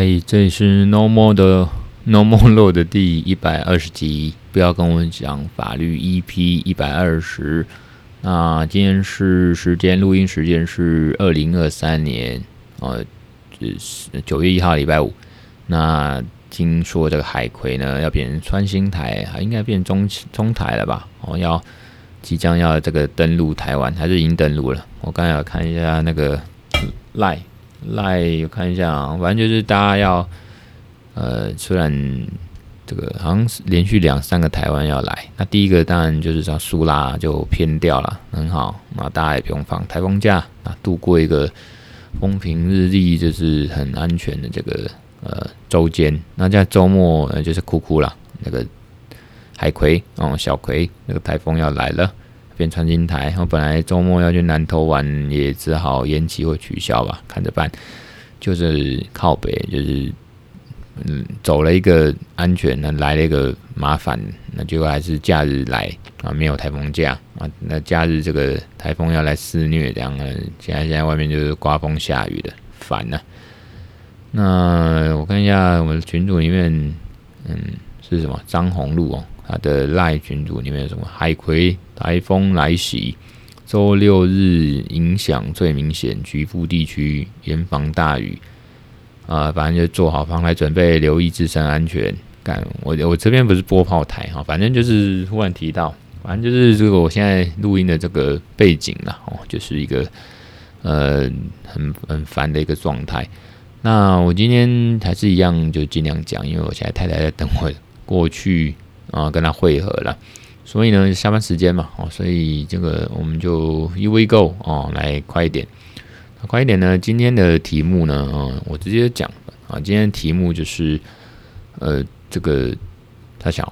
嗨，这里是 No More 的 No More Law 的第一百二十集。不要跟我讲法律 EP 一百二十。那今天是时间，录音时间是二零二三年，呃，是九月一号礼拜五。那听说这个海葵呢要变成穿心台，还应该变中中台了吧？哦，要即将要这个登陆台湾，还是已经登陆了？我刚才要看一下那个 Line。来，我看一下啊，反正就是大家要，呃，虽然这个好像是连续两三个台湾要来，那第一个当然就是叫苏拉就偏掉了，很好，那大家也不用放台风假，啊，度过一个风平日丽，就是很安全的这个呃周间。那在周末呃就是哭哭了，那个海葵哦，小葵那个台风要来了。变穿心台，我本来周末要去南投玩，也只好延期或取消吧，看着办。就是靠北，就是嗯，走了一个安全，那来了一个麻烦，那结果还是假日来啊，没有台风假啊。那假日这个台风要来肆虐，这样呢，现在现在外面就是刮风下雨的，烦呐。那我看一下我们群组里面，嗯，是什么张宏路哦。他的赖群组里面有什么？海葵台风来袭，周六日影响最明显，局部地区严防大雨。啊、反正就做好防台准备，留意自身安全。干，我我这边不是播炮台哈，反正就是忽然提到，反正就是这个我现在录音的这个背景啦，哦，就是一个呃很很烦的一个状态。那我今天还是一样，就尽量讲，因为我现在太太在等我过去。啊，跟他会合了，所以呢，下班时间嘛，哦，所以这个我们就 here we go 哦，来快一点，快一点呢。今天的题目呢，嗯，我直接讲啊，今天的题目就是，呃，这个他想，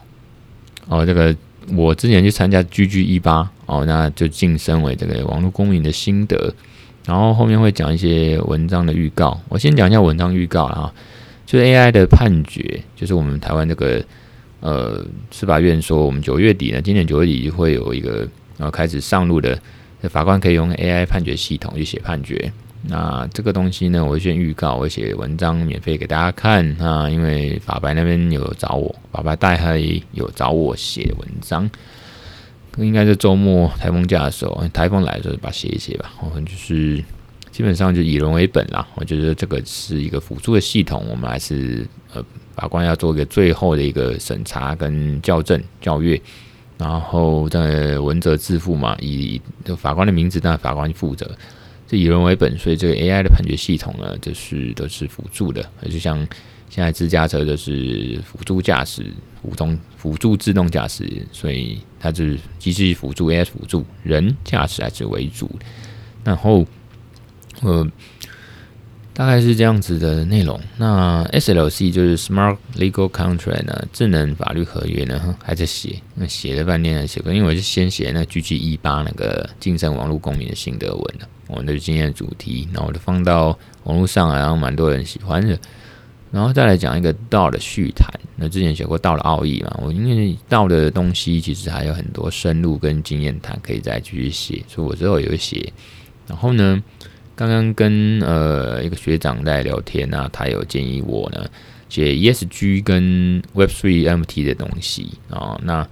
哦，这个我之前去参加 GG 一八，哦，那就晋升为这个网络公民的心得，然后后面会讲一些文章的预告。我先讲一下文章预告啊，就是 AI 的判决，就是我们台湾这个。呃，司法院说，我们九月底呢，今年九月底会有一个呃开始上路的法官可以用 AI 判决系统去写判决。那这个东西呢，我会先预告，我写文章免费给大家看啊，因为法白那边有找我，法白大黑有找我写文章，应该是周末台风假的时候，台风来的时候把写一写吧。我们就是基本上就以人为本啦。我觉得这个是一个辅助的系统，我们还是呃。法官要做一个最后的一个审查跟校正校阅，然后在文责自负嘛，以法官的名字，当然法官负责，这以人为本，所以这个 AI 的判决系统呢，就是都是辅助的，就像现在自驾车就是辅助驾驶、辅通辅助自动驾驶，所以它就是机器辅助 AI 辅助，人驾驶还是为主，然后呃。大概是这样子的内容。那 SLC 就是 Smart Legal Contract 呢，智能法律合约呢，还在写，那写了半天才写过，因为我是先写那 GG 一八那个晋升网络公民的心得文的，我们的今天的主题，然后我就放到网络上，然后蛮多人喜欢的。然后再来讲一个道的续谈。那之前写过道的奥义嘛，我因为道的东西其实还有很多深入跟经验谈可以再继续写，所以我之后也会写。然后呢，刚刚跟呃一个学长在聊天啊，他有建议我呢写 ESG 跟 Web3 NFT 的东西啊。那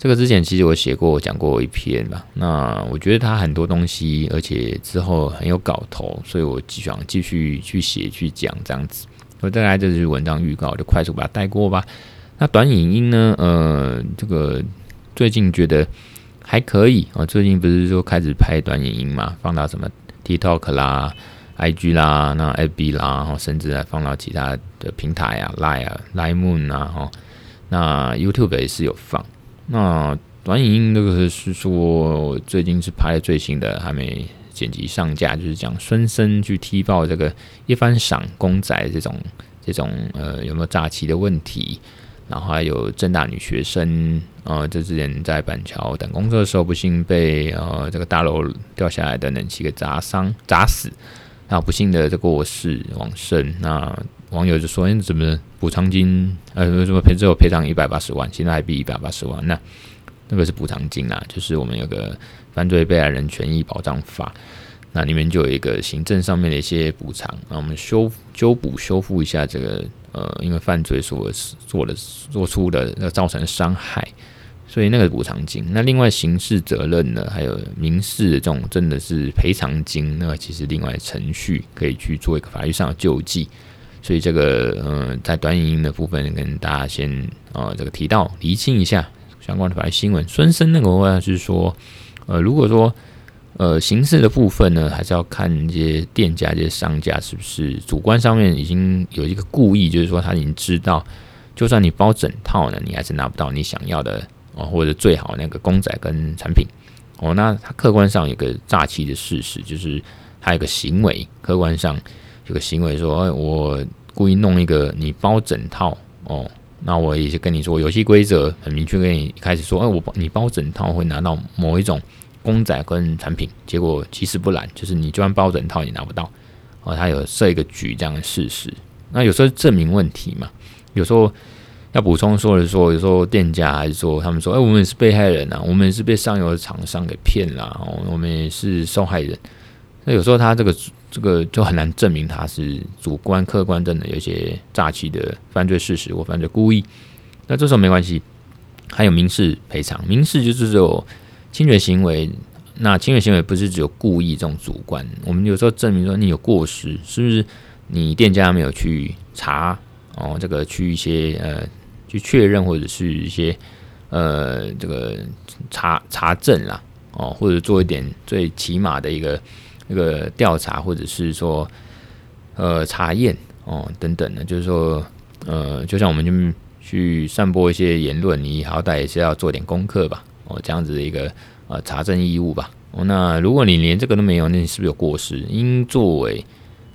这个之前其实我写过，我讲过一篇吧。那我觉得他很多东西，而且之后很有搞头，所以我继续想继续去写去讲这样子。我再来这是文章预告，就快速把它带过吧。那短影音呢？呃，这个最近觉得还可以啊。最近不是说开始拍短影音嘛，放到什么？TikTok 啦，IG 啦，那 FB 啦，然后甚至还放到其他的平台啊，Line 啊，Line Moon 啊，哈，那 YouTube 也是有放。那短影音那个是说，最近是拍最新的，还没剪辑上架，就是讲孙生去踢爆这个一番赏公仔这种这种呃有没有诈欺的问题。然后还有政大女学生，呃，这之前在板桥等工作的时候，不幸被呃这个大楼掉下来的冷气给砸伤、砸死，那不幸的这过世往生。那网友就说：“你怎么补偿金？呃，什么赔最后赔偿一百八十万，新台币一百八十万？那那个是补偿金啊，就是我们有个犯罪被害人权益保障法。那里面就有一个行政上面的一些补偿，那我们修修补修复一下这个呃，因为犯罪所做的做出的那造成的伤害，所以那个补偿金。那另外刑事责任呢，还有民事的这种真的是赔偿金，那其实另外程序可以去做一个法律上的救济。所以这个呃，在短影音的部分跟大家先啊、呃、这个提到厘清一下相关的法律新闻。孙生那个话是说，呃，如果说。呃，形式的部分呢，还是要看一些店家、这些商家是不是主观上面已经有一个故意，就是说他已经知道，就算你包整套呢，你还是拿不到你想要的哦，或者最好那个公仔跟产品哦。那他客观上有个诈欺的事实，就是他有个行为，客观上有个行为说，哎，我故意弄一个你包整套哦，那我也是跟你说游戏规则很明确，跟你开始说，哎，我包你包整套会拿到某一种。公仔跟产品，结果其实不然，就是你就算包整套，你拿不到哦。他有设一个局这样的事实，那有时候证明问题嘛，有时候要补充说的说，有时候店家还是说他们说，哎，我们也是被害人啊，我们也是被上游的厂商给骗了，我们也是受害人。那有时候他这个这个就很难证明他是主观客观真的有一些诈欺的犯罪事实或犯罪故意。那这时候没关系，还有民事赔偿，民事就是说。侵权行为，那侵权行为不是只有故意这种主观，我们有时候证明说你有过失，是不是？你店家没有去查哦，这个去一些呃去确认或者是一些呃这个查查证啦哦，或者做一点最起码的一个一个调查，或者是说呃查验哦等等的，就是说呃，就像我们就去散播一些言论，你好歹也是要做点功课吧。哦，这样子的一个呃查证义务吧。哦，那如果你连这个都没有，那你是不是有过失？应作为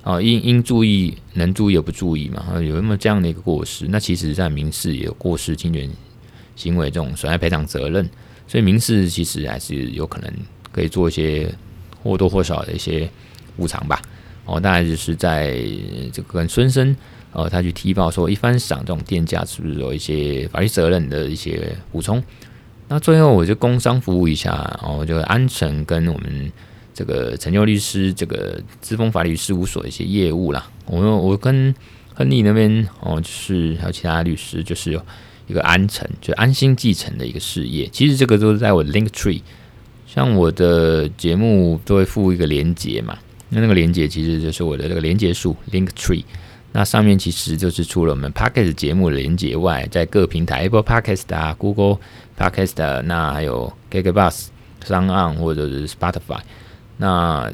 啊，应应注意，能注意而不注意嘛？有那么这样的一个过失，那其实在民事有过失侵权行为这种损害赔偿责任，所以民事其实还是有可能可以做一些或多或少的一些补偿吧。哦，大概就是在这个跟孙生呃他去提报说一番赏这种店家是不是有一些法律责任的一些补充。那最后我就工商服务一下，然后就安诚跟我们这个成就律师这个资丰法律事务所一些业务啦。我我跟亨利那边哦，就是还有其他律师，就是一个安诚，就安心继承的一个事业。其实这个都是在我的 Link Tree，像我的节目都会附一个连结嘛，那那个连结其实就是我的这个连结数 Link Tree。那上面其实就是除了我们 Podcast 节目连接外，在各平台 Apple Podcast 啊、Google Podcast，那还有 KKBOX、SoundOn 或者是 Spotify，那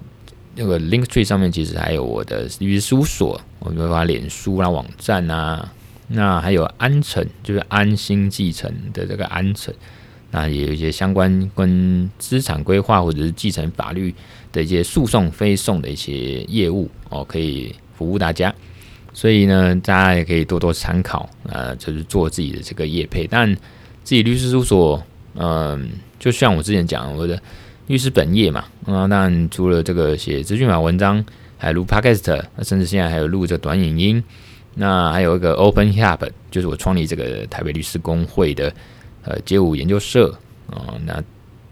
那个 Linktree 上面其实还有我的律师事务所，我们会发脸书啊、网站啊，那还有安诚，就是安心继承的这个安诚，那也有一些相关跟资产规划或者是继承法律的一些诉讼、非讼的一些业务哦，可以服务大家。所以呢，大家也可以多多参考，呃，就是做自己的这个业配。但自己律师事务所，嗯、就像我之前讲，我的律师本业嘛，啊、呃，当然除了这个写资讯法文章，还录 podcast，甚至现在还有录这短影音。那还有一个 Open Hub，就是我创立这个台北律师工会的呃街舞研究社啊、那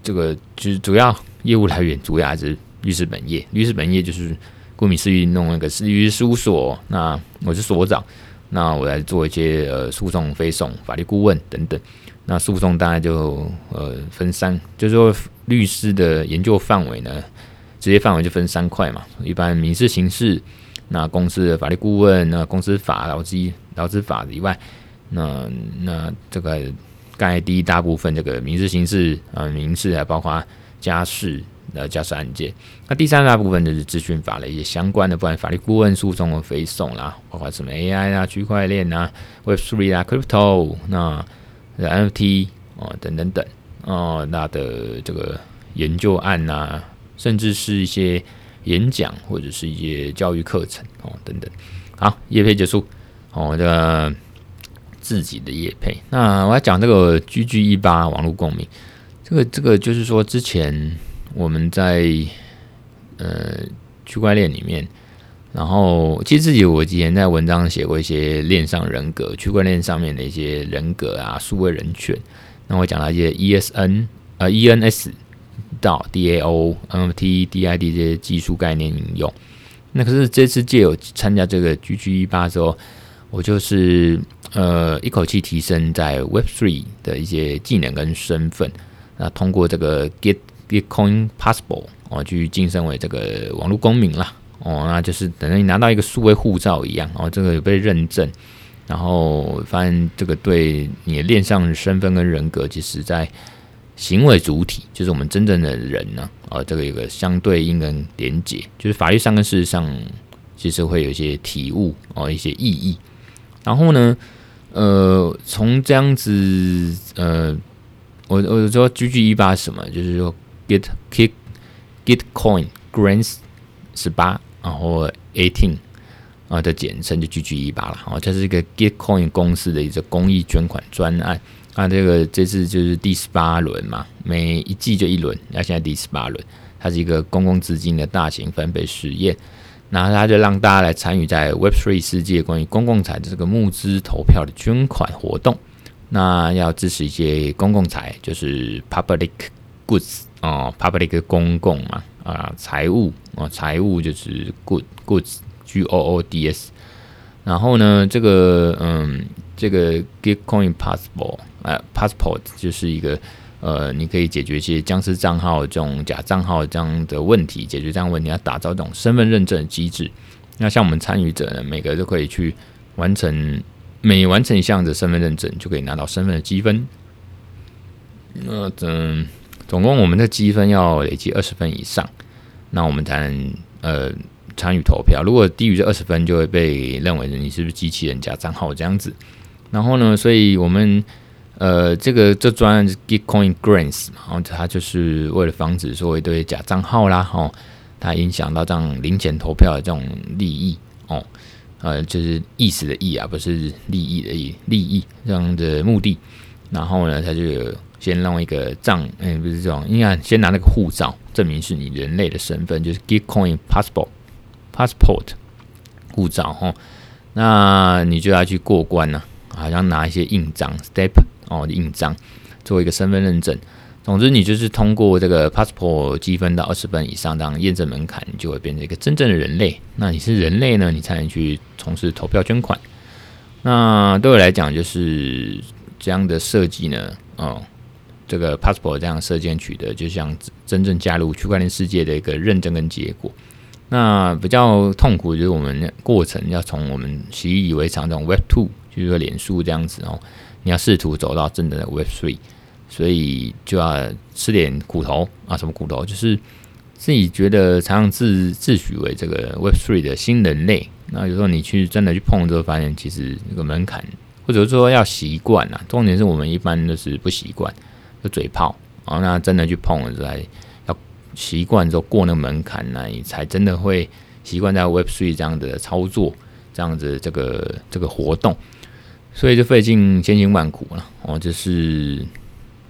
这个就是主要业务来源，主要还是律师本业。律师本业就是。顾名思义，弄那个律师事务所，那我是所长，那我来做一些呃诉讼、非讼、法律顾问等等。那诉讼大概就呃分三，就是说律师的研究范围呢，职业范围就分三块嘛。一般民事、刑事，那公司的法律顾问，那公司法、劳资、劳资法以外，那那这个刚才第一大部分这个民事、刑事啊，民事还包括家事。呃，家事案件，那第三大部分就是资讯法的一些相关的，不管法律顾问、诉讼和非讼啦，包括什么 AI 啊、区块链啊、Web Three 啊、Crypto 那 NFT 哦等等等哦，那的这个研究案呐，甚至是一些演讲或者是一些教育课程哦等等。好，业配结束哦，这个自己的业配。那我要讲这个 GG18 网络共鸣，这个这个就是说之前。我们在呃区块链里面，然后其实自己我之前在文章写过一些链上人格、区块链上面的一些人格啊、数位人权。那我讲了一些 ESN 呃 ENS 到、DAO、NFT、DID 这些技术概念应用。那可是这次借有参加这个 GG 一八之后，我就是呃一口气提升在 Web Three 的一些技能跟身份。那通过这个 Get Bitcoin Passport 哦，去晋升为这个网络公民啦。哦，那就是等于你拿到一个数位护照一样哦，这个有被认证，然后发现这个对你的链上身份跟人格，其实在行为主体，就是我们真正的人呢，啊，这个有个相对应跟连结，就是法律上跟事实上其实会有一些体悟哦，一些意义。然后呢，呃，从这样子，呃，我我说 GG 一八什么，就是说 Get Kick Gitcoin Grants 十八，然后 eighteen 啊的简称就 GG18 了，哦，这是一个 Gitcoin 公司的一个公益捐款专案。那这个这次就是第十八轮嘛，每一季就一轮，那现在第十八轮，它是一个公共资金的大型分配实验，然后它就让大家来参与在 Web3 世界关于公共财的这个募资投票的捐款活动，那要支持一些公共财，就是 public goods 哦，public 公共嘛，啊，财务啊，财务就是 good goods G O O D S，然后呢，这个嗯。这个 Gitcoin Passport，呃，Passport 就是一个呃，你可以解决一些僵尸账号这种假账号这样的问题，解决这样问题，要打造这种身份认证的机制。那像我们参与者呢，每个都可以去完成，每完成一项的身份认证，就可以拿到身份的积分。那总总共我们的积分要累积二十分以上，那我们才能呃参与投票。如果低于这二十分，就会被认为你是不是机器人假账号这样子。然后呢，所以我们呃，这个这专 Gitcoin Grants，然后它就是为了防止说一堆假账号啦，哦，它影响到这样零钱投票的这种利益哦，呃，就是意思的意啊，不是利益的意，利益这样的目的。然后呢，他就有先弄一个账，哎，不是这种，应该先拿那个护照证明是你人类的身份，就是 Gitcoin Passport，Passport 护照哈，那你就要去过关呢、好像拿一些印章，step 哦，印章作为一个身份认证。总之，你就是通过这个 passport 积分到二十分以上，当验证门槛，你就会变成一个真正的人类。那你是人类呢，你才能去从事投票捐款。那对我来讲，就是这样的设计呢，哦，这个 passport 这样设计取得，就像真正加入区块链世界的一个认证跟结果。那比较痛苦就是我们过程要从我们习以为常这种 Web Two。就是说，脸书这样子哦，你要试图走到真正的 Web Three，所以就要吃点苦头啊！什么苦头？就是自己觉得常常自自诩为这个 Web Three 的新人类。那有时候你去真的去碰之后，发现其实这个门槛，或者说要习惯啊。重点是我们一般都是不习惯，就嘴炮啊。那真的去碰了之后，要习惯之后过那个门槛，那你才真的会习惯在 Web Three 这样的操作，这样子这个这个活动。所以就费尽千辛万苦了哦，就是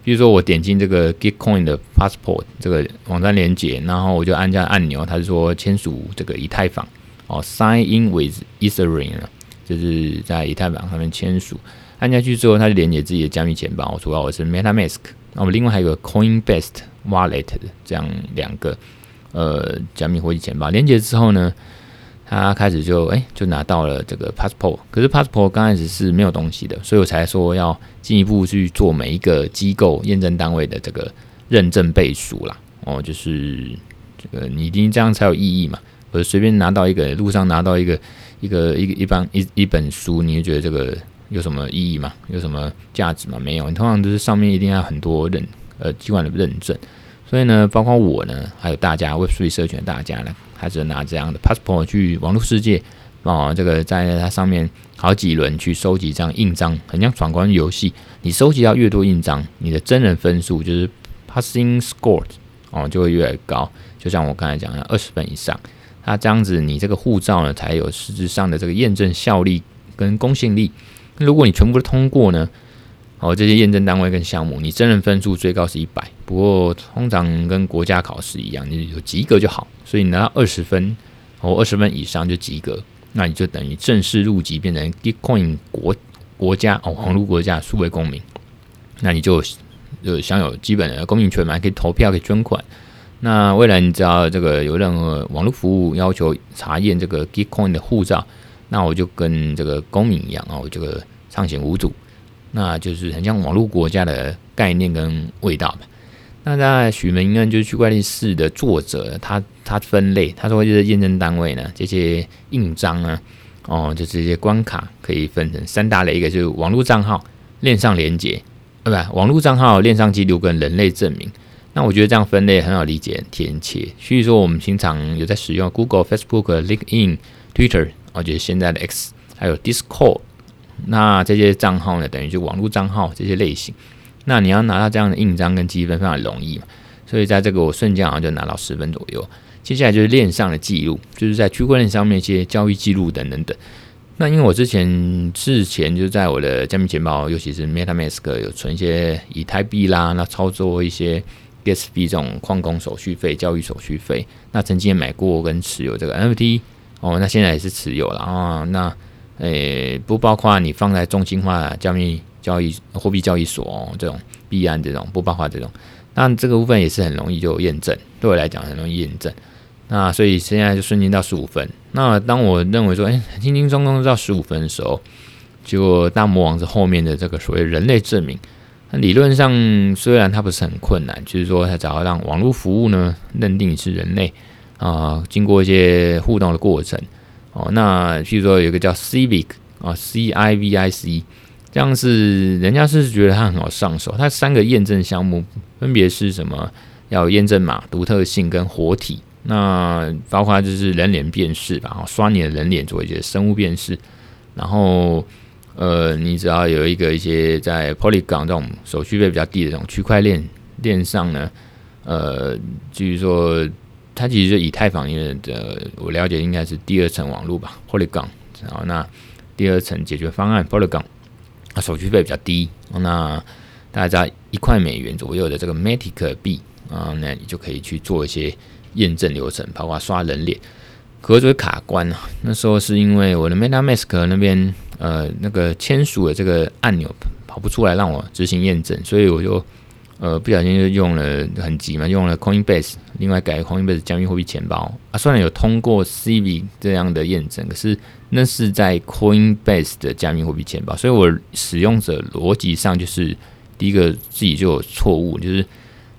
比如说我点进这个 Gitcoin 的 Passport 这个网站连接，然后我就按下按钮，它就说签署这个以太坊哦，Sign in with Ethereum，就是在以太坊上面签署。按下去之后，它就连接自己的加密钱包，主要我是 MetaMask，那么另外还有个 Coinbase Wallet 的这样两个呃加密货币钱包。连接之后呢，他开始就哎，就拿到了这个 passport，可是 passport 刚开始是没有东西的，所以我才说要进一步去做每一个机构验证单位的这个认证背书啦。哦，就是这个你一定这样才有意义嘛，我随便拿到一个路上拿到一个一个一个一般一一本书，你就觉得这个有什么意义吗？有什么价值吗？没有，你通常都是上面一定要很多认呃机关的认证，所以呢，包括我呢，还有大家 Web3 社群的大家呢。他只能拿这样的 passport 去网络世界哦，这个在它上面好几轮去收集这样印章，很像闯关游戏。你收集到越多印章，你的真人分数就是 passing score 哦，就会越来越高。就像我刚才讲的，二十分以上，那这样子你这个护照呢才有实质上的这个验证效力跟公信力。如果你全部都通过呢？哦，这些验证单位跟项目，你真人分数最高是一百，不过通常跟国家考试一样，你有及格就好。所以你拿到二十分，哦，二十分以上就及格，那你就等于正式入籍，变成 Gitcoin 国国家哦，网络国家数位公民，那你就就享有基本的公民权嘛，可以投票，可以捐款。那未来你只要这个有任何网络服务要求查验这个 Gitcoin 的护照，那我就跟这个公民一样啊，我这个畅行无阻，那就是很像网络国家的概念跟味道嘛。那在许铭恩就是区块链四的作者，他他分类，他说就是验证单位呢，这些印章啊，哦，就这些关卡可以分成三大类，一个就是网络账号、链上连接，呃，不，网络账号、链上记录跟人类证明。那我觉得这样分类很好理解、很贴切。所以说，我们平常有在使用 Google、Facebook、LinkedIn、Twitter，哦，就是现在的 X，还有 Discord，那这些账号呢，等于就网络账号这些类型。那你要拿到这样的印章跟积分非常容易嘛，所以在这个我瞬间好像就拿到十分左右。接下来就是链上的记录，就是在区块链上面一些交易记录等等等。那因为我之前之前就在我的加密钱包，尤其是 MetaMask 有存一些以太币啦，那操作一些。gas 费这种矿工手续费、交易手续费，那曾经也买过跟持有这个 NFT 哦，那现在也是持有了啊。那诶、不包括你放在中心化加密交易货币交易所，这种币安这种不包括这种。那这个部分也是很容易就验证，对我来讲很容易验证。那所以现在就瞬间到十五分。那当我认为说，哎、轻轻松松到十五分的时候，结果大魔王是后面的这个所谓人类证明。那理论上虽然它不是很困难，就是说它只要让网络服务呢认定你是人类啊、经过一些互动的过程哦，那譬如说有一个叫 Civic 啊，C I V I C，这样是人家是觉得它很好上手。它三个验证项目分别是什么？要验证码、独特性跟活体。那包括就是人脸辨识吧，刷你的人脸做一些生物辨识，然后。呃，你只要有一个一些在 Polygon 这种手续费比较低的这种区块链链上呢，呃，就是说它其实以太坊的，我了解应该是第二层网络吧，Polygon，然后那第二层解决方案 Polygon，啊，手续费比较低，那大家一块美元左右的这个 Matic 币啊，那你就可以去做一些验证流程，包括刷人脸。可是卡关啊，那时候是因为我的 MetaMask 那边。呃，那个签署的这个按钮跑不出来，让我执行验证，所以我就呃不小心就用了很急嘛，用了 Coinbase，另外改 Coinbase 加密货币钱包啊，虽然有通过 c v 这样的验证，可是那是在 Coinbase 的加密货币钱包，所以我使用者逻辑上就是第一个自己就有错误，就是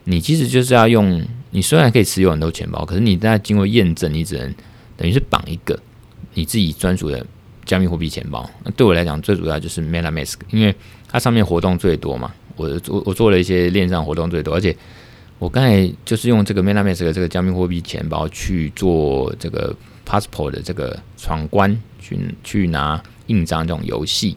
你其实就是要用，你虽然可以持有很多钱包，可是你在经过验证，你只能等于是绑一个你自己专属的。加密货币钱包，那对我来讲最主要就是 MetaMask，因为它上面活动最多嘛。我做我做了一些链上活动最多，而且我刚才就是用这个 MetaMask 的这个加密货币钱包去做这个 Passport 的这个闯关去去拿印章这种游戏，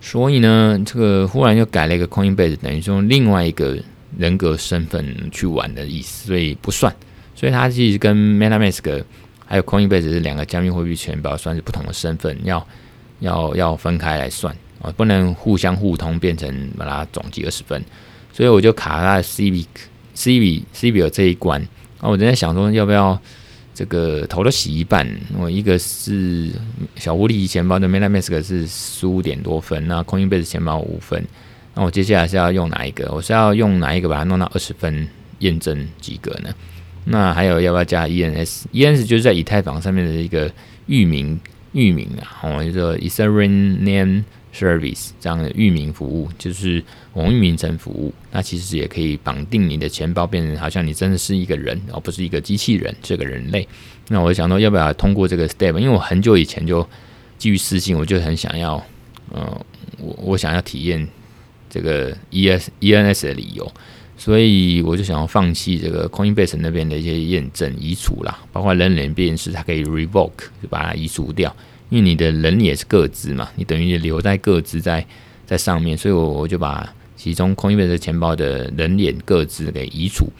所以呢，这个忽然又改了一个 Coinbase，等于说用另外一个人格身份去玩的意思，所以不算。所以它其实跟 MetaMask。还有 Coinbase 是两个加密货币钱包，算是不同的身份，要要要分开来算啊，不能互相互通，变成把它总计二十分。所以我就卡在 Civic Civic Civic 这一关那，我正在想说要不要这个头都洗一半。我一个是小狐狸钱包的 MetaMask 是十五点多分，那 Coinbase 钱包五分，那我接下来是要用哪一个？我是要用哪一个把它弄到二十分验证及格呢？那还有要不要加 ENS？ENS 就是在以太坊上面的一个域名域名啊，哦，就说 Ethereum Name Service 这样的域名服务，就是网域名称服务。那其实也可以绑定你的钱包，变成好像你真的是一个人，而不是一个机器人，这个人类。那我想说，要不要通过这个 step？因为我很久以前就基于私信，我就很想要，呃，我我想要体验这个 ES ENS 的理由。所以我就想要放弃这个 Coinbase 那边的一些验证移除啦，包括人脸辨识，它可以 revoke 就把它移除掉，因为你的人也是个资嘛，你等于留在个资在在上面，所以我我就把其中 Coinbase 钱包的人脸个资给移除，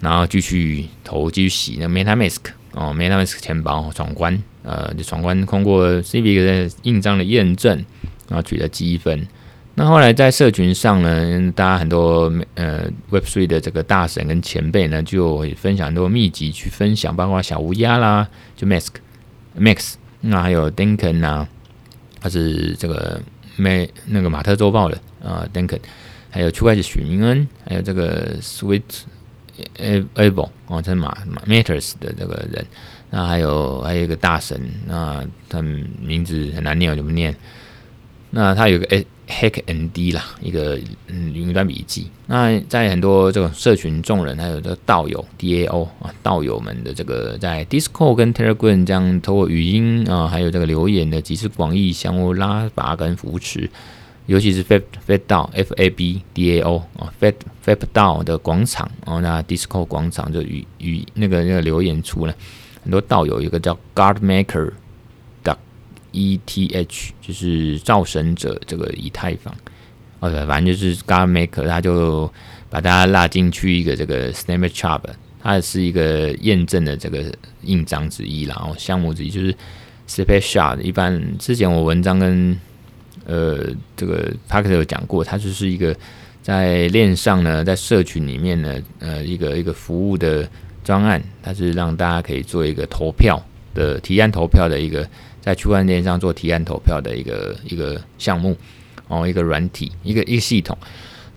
然后继续投继续洗那 MetaMask 哦，MetaMask 钱包闯关，呃，就闯关通过 c i v i 的印章的验证，然后取得积分。那后来在社群上呢，大家很多呃 Web Three 的这个大神跟前辈呢，就分享很多秘籍去分享，包括小乌鸦啦，就 Mask Max，那还有 Duncan 啊，他是这个美那个马特周报的啊 Duncan，还有区块链许明恩，还有这个 Sweet Able 哦，这马 Matters 的这个人。那还有还有一个大神，那他名字很难念，我怎么念？那他有个 Hack Hack N D 啦，一个嗯云端笔记。那在很多这种社群众人，还有这个道友 DAO 啊，道友们的这个在 Discord 跟 Telegram 这样透过语音啊，还有这个留言的集思广益，相互拉拔跟扶持。尤其是 Fab Fab DAO F A B D A O 啊，Fab Fab DAO 的广场哦，那 Discord 广场就与与那个那个留言处呢。很多道友，一个叫 Guard Maker ETH，就是造神者这个以太坊。OK，反正就是 Godmaker，他就把大家拉进去一个这个 Snapchat，它是一个验证的这个印章之一，然后项目之一就是 Snapchat。一般之前我文章跟呃这个 Parker 有讲过，它就是一个在链上呢，在社群里面呢，呃一个一个服务的。专案，它是让大家可以做一个投票的提案投票的一个，在区块链上做提案投票的一个一个项目哦，一个软体，一个一个系统。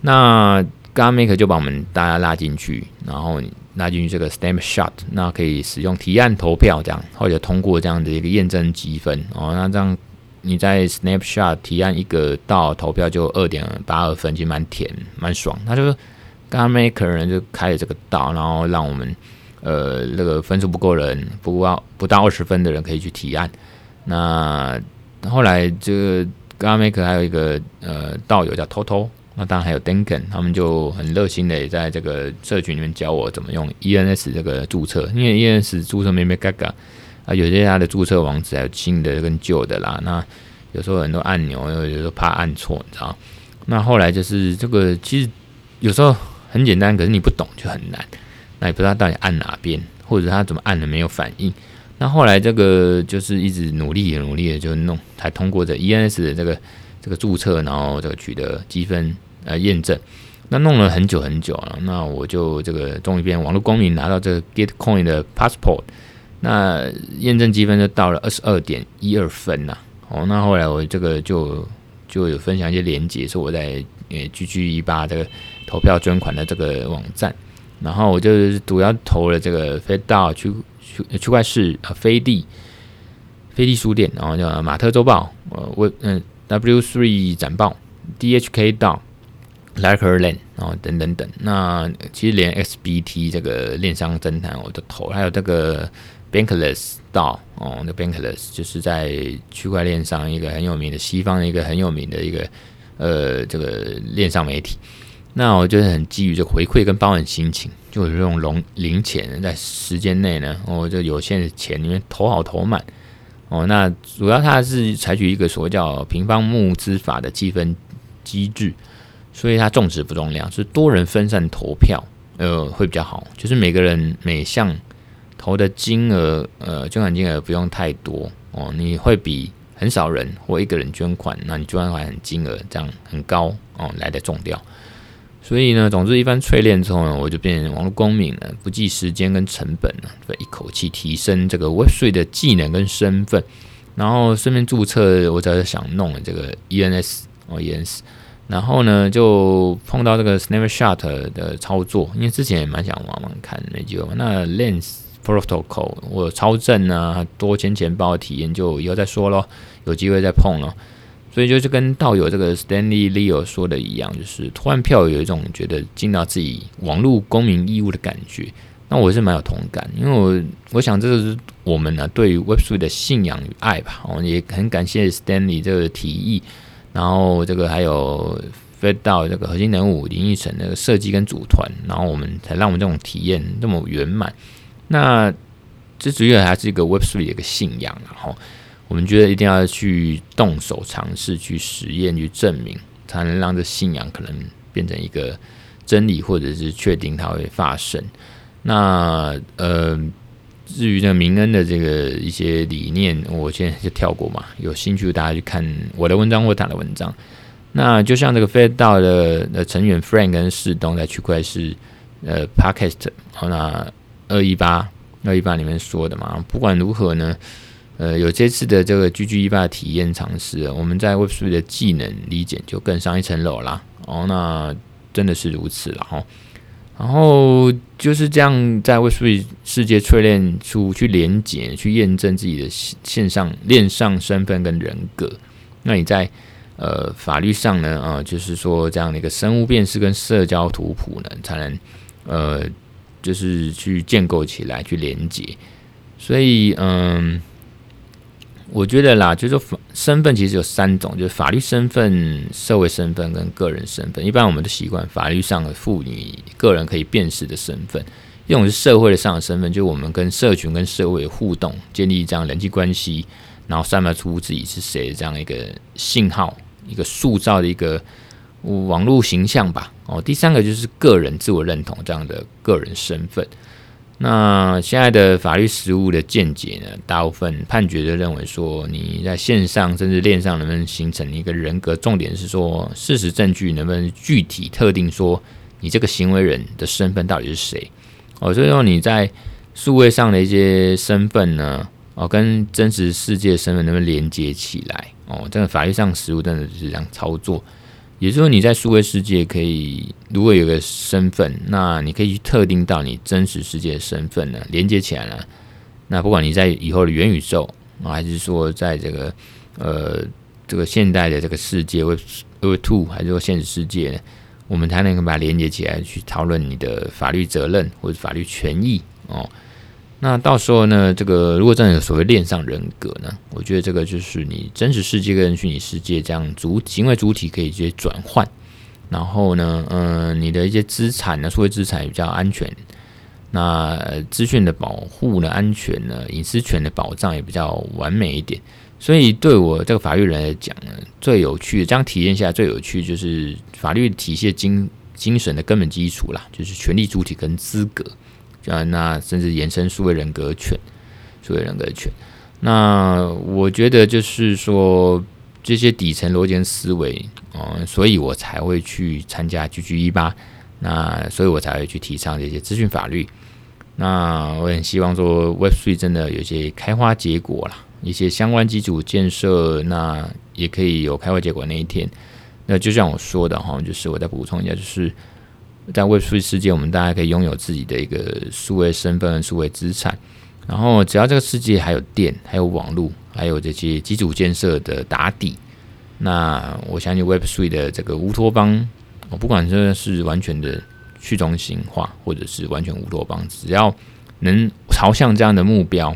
那 GodMaker 就把我们大家拉进去，然后拉进去这个 Snapshot，那可以使用提案投票这样，或者通过这样的一个验证积分哦。那这样你在 Snapshot 提案一个到投票就二点八二分，其实蛮甜蛮爽。他就 GodMaker 呢就开了这个道，然后让我们。呃，那个分数不够人，不到不到二十分的人可以去提案。那后来这个 g a m a k e 还有一个呃道友叫 Toto，那当然还有 Duncan，他们就很热心的也在这个社群里面教我怎么用 ENS 这个注册，因为 ENS 注册没没嘎嘎啊，有些它的注册网址还有新的跟旧的啦。那有时候很多按钮，有时候怕按错，你知道？那后来就是这个其实有时候很简单，可是你不懂就很难。那也不知道到底按哪边，或者他怎么按的没有反应。那后来这个就是一直努力努力的就弄，才通过这 ENS 的这个这个注册，然后这个取得积分呃验证。那弄了很久很久了，那我就这个终于变网络公民，拿到这个 Gitcoin 的 passport。那验证积分就到了二十二点一二分呐。哦，那后来我这个就就有分享一些连接，说我在呃 GG18 这个投票捐款的这个网站。然后我就主要投了这个飞到区区区块市呃飞地飞地书店，然后叫马特周报，呃我嗯 W three 展报 DHK 到 Likerland 然后等等等。那其实连 XBT 这个链商侦探我都投，还有这个 Bankless 到哦，那 Bankless 就是在区块链上一个很有名的西方的一个很有名的一个呃这个链上媒体。那我就是很基于这回馈跟包含心情，就是用龙零钱在时间内呢，我就有限的钱里面投好投满哦。那主要它是采取一个所谓叫平方募资法的积分机制，所以它重质不重量，是多人分散投票，呃，会比较好。就是每个人每项投的金额，呃，捐款金额不用太多哦，你会比很少人或一个人捐款，那你捐款很金额这样很高哦来的重掉。所以呢，总之一番淬炼之后呢，我就变成网络公民了，不计时间跟成本了，一口气提升这个 Web3 的技能跟身份，然后顺便注册，我只是想弄这个 ENS 哦 ENS，然后呢就碰到这个 Snapshot 的操作，因为之前也蛮想玩玩看，没机会。那 Lens Protocol 我超正啊，多钱钱包体验就以后再说咯，有机会再碰咯。所以就是跟道友这个 Stanley Leo 说的一样，就是突然票有一种觉得尽到自己网络公民义务的感觉。那我是蛮有同感，因为我我想这个是我们呢对于 Web3 的信仰与爱吧。我也很感谢 Stanley 这个提议，然后这个还有 Fed 到这个核心人物林奕晨那个设计跟组团，然后我们才让我们这种体验这么圆满。那这主要还是一个 Web3 的一个信仰，然后。我们觉得一定要去动手尝试、去实验、去证明，才能让这信仰可能变成一个真理，或者是确定它会发生。那呃，至于呢，明恩的这个一些理念，我现在就跳过嘛。有兴趣大家去看我的文章或他的文章。那就像这个 Fed 道的的成员 Frank 跟世东在区块市呃 Podcast 好，那二一八二一八里面说的嘛，不管如何呢。呃，有这次的这个 GG18 的体验尝试，我们在 Web3 的技能理解就更上一层楼啦。哦，那真的是如此了哈。然后就是这样，在 Web3 世界淬炼出去连接、去验证自己的线上链上身份跟人格。那你在呃法律上呢？呃，就是说这样的一个生物辨识跟社交图谱呢，才能呃就是去建构起来、去连接。所以嗯。我觉得啦，就是说身份其实有三种，就是法律身份、社会身份跟个人身份。一般我们都习惯法律上的赋予个人可以辨识的身份，一种是社会的上的身份，就我们跟社群、跟社会互动，建立这样人际关系，然后散发出自己是谁的这样一个信号，一个塑造的一个网络形象吧。哦，第三个就是个人自我认同这样的个人身份。那现在的法律实务的见解呢，大部分判决都认为说，你在线上甚至链上能不能形成一个人格，重点是说事实证据能不能具体特定说你这个行为人的身份到底是谁？哦，所以说你在数位上的一些身份呢，哦，跟真实世界身份能不能连接起来？哦，这个法律上实务真的是这样操作。也就是说，你在数位世界可以，如果有个身份，那你可以去特定到你真实世界的身份呢，连接起来了。那不管你在以后的元宇宙啊，还是说在这个呃这个现代的这个世界，Web Web Two，还是说现实世界，我们才能够把它连接起来，去讨论你的法律责任或者法律权益哦。那到时候呢，这个如果真的有所谓链上人格呢，我觉得这个就是你真实世界跟虚拟世界这样主行为主体可以直接转换，然后呢，嗯、你的一些资产呢，数位资产也比较安全，那资讯的保护呢，安全呢，隐私权的保障也比较完美一点。所以对我这个法律人来讲呢，最有趣这样体验下最有趣就是法律体系精精神的根本基础啦，就是权利主体跟资格。啊，那甚至延伸数位人格权，数位人格权。那我觉得就是说这些底层逻辑思维，嗯，所以我才会去参加 GG188。那所以我才会去提倡这些资讯法律。那我很希望说 Web3 真的有些开花结果啦，一些相关基础建设，那也可以有开花结果那一天。那就像我说的哈，就是我再补充一下，就是。在 Web3 世界，我们大家可以拥有自己的一个数位身份、数位资产。然后，只要这个世界还有电、还有网络、还有这些基础建设的打底，那我相信 Web3 的这个乌托邦，我不管这是完全的去中心化，或者是完全乌托邦，只要能朝向这样的目标，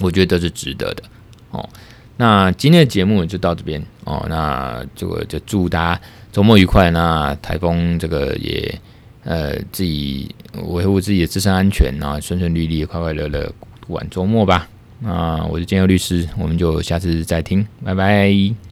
我觉得都是值得的。哦，那今天的节目就到这边哦。那这个就祝大家。周末愉快，那台风这个也呃自己维护自己的自身安全，啊顺顺利利、快快乐乐过完周末吧。那我是建佑律师，我们就下次再听，拜拜。